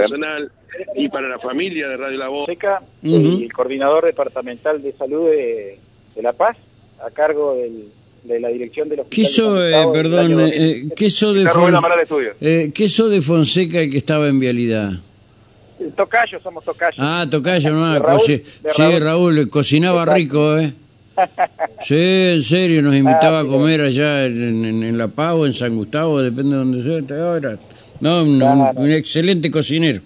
personal y para la familia de Radio La Voz. Seca y el coordinador departamental de salud de, de La Paz, a cargo del, de la dirección de los ¿Qué hizo, eh, perdón, eh, ¿qué hizo de, Fon eh, ¿qué hizo de Fonseca el que estaba en vialidad? Tocayo, somos Tocayo. Ah, Tocayo, no, Raúl, sí, Raúl, cocinaba rico, ¿eh? Sí, en serio, nos invitaba ah, a comer allá en, La Paz o en San Gustavo, depende de donde sea ahora. No, un, excelente cocinero.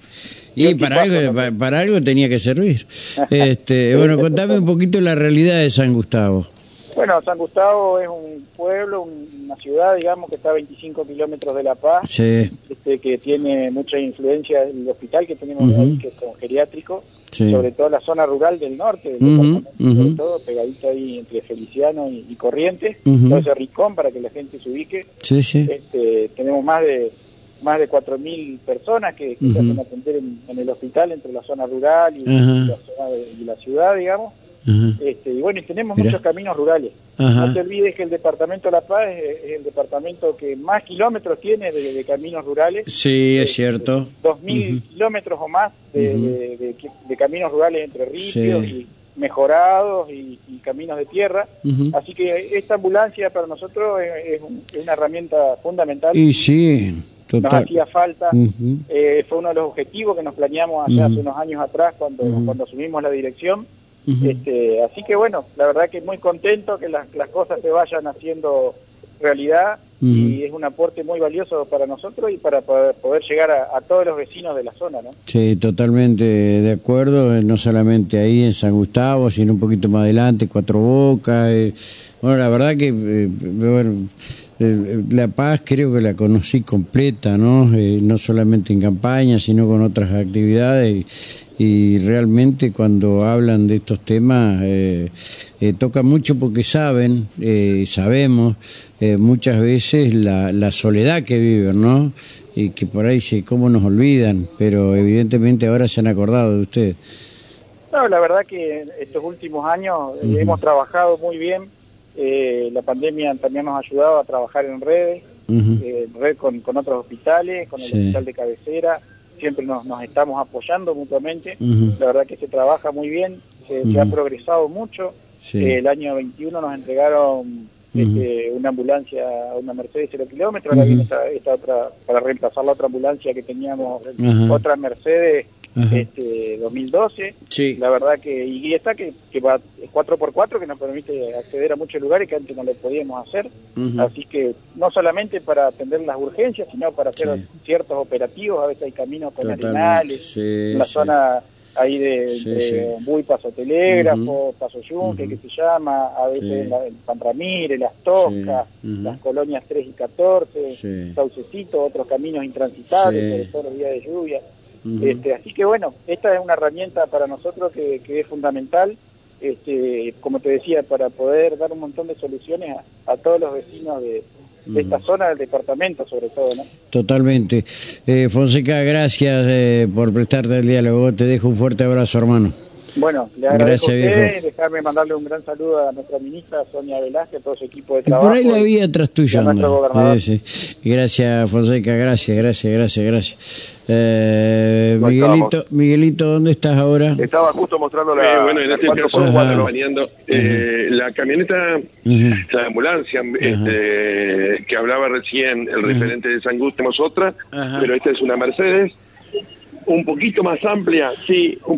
Y para algo, para, algo tenía que servir. Este, bueno, contame un poquito la realidad de San Gustavo. Bueno, San Gustavo es un pueblo, una ciudad, digamos, que está a 25 kilómetros de La Paz, sí. este, que tiene mucha influencia el hospital que tenemos ahí, que es como geriátrico, sobre todo la zona rural del norte, sobre todo pegadito ahí entre Feliciano y, Corrientes, todo ese ricón para que la gente se ubique. Sí, sí. Este, tenemos más de más de 4.000 personas que, se hacen atender en, el hospital entre la zona rural y, la, zona y la ciudad, digamos. Este, y bueno, y tenemos muchos caminos rurales. No te olvides que el departamento de La Paz es, el departamento que más kilómetros tiene de, caminos rurales. Sí, es cierto. 2.000 kilómetros o más de, caminos rurales entre ríos y mejorados y, caminos de tierra. Así que esta ambulancia para nosotros es, una herramienta fundamental. Y sí. Nos hacía falta, eh, fue uno de los objetivos que nos planeamos hace unos años atrás cuando, cuando asumimos la dirección. Este, así que bueno, la verdad que muy contento que las, cosas se vayan haciendo realidad y es un aporte muy valioso para nosotros y para poder, llegar a, todos los vecinos de la zona, ¿no? Sí, totalmente de acuerdo, no solamente ahí en San Gustavo, sino un poquito más adelante, Cuatro Bocas. Eh, bueno, la verdad que, eh, bueno, eh, La Paz creo que la conocí completa, ¿no? no solamente en campaña, sino con otras actividades y realmente cuando hablan de estos temas eh, eh, toca mucho porque saben, eh, sabemos eh, muchas veces la, la soledad que viven, ¿no? Y que por ahí se, cómo nos olvidan, pero evidentemente ahora se han acordado de ustedes. No, la verdad que estos últimos años hemos trabajado muy bien, la pandemia también nos ha ayudado a trabajar en redes, en red con, con, otros hospitales, con el hospital de cabecera, siempre nos, nos estamos apoyando mutuamente. La verdad que se trabaja muy bien, se, ha progresado mucho. el año 21 nos entregaron este, una ambulancia, una Mercedes 0 kilómetros, ahora viene esta, otra, para reemplazar la otra ambulancia que teníamos, otra Mercedes este 2012. La verdad que, y está que, que va 4x4 que nos permite acceder a muchos lugares que antes no lo podíamos hacer. Así que no solamente para atender las urgencias, sino para hacer ciertos operativos. A veces hay caminos con arenales, en la zona ahí de, Buy Paso Telégrafo, Paso Yunque, que se llama, a veces en, San Ramírez, Las Toscas, las colonias 3 y 14, Saucecito, otros caminos intransitables, sobre todo los días de lluvia este, así que bueno, esta es una herramienta para nosotros que, es fundamental, este, como te decía, para poder dar un montón de soluciones a, todos los vecinos de, esta zona del departamento sobre todo. ¿no? Totalmente. Eh, Fonseca, gracias eh, por prestarte el diálogo. Te dejo un fuerte abrazo, hermano. Bueno, le agradezco a usted, dejarme mandarle un gran saludo a nuestra ministra Sonia Velázquez, a todo su equipo de trabajo. Por ahí la vi atrás tuya. Gracias, Fonseca, gracias, gracias, gracias, gracias. Eh, Miguelito, Miguelito, ¿dónde estás ahora? Estaba justo mostrando la. Eh, bueno, en este caso, eh, la camioneta, la ambulancia este, que hablaba recién, el referente de San Gustavo, otra, pero esta es una Mercedes, un poquito más amplia, sí, un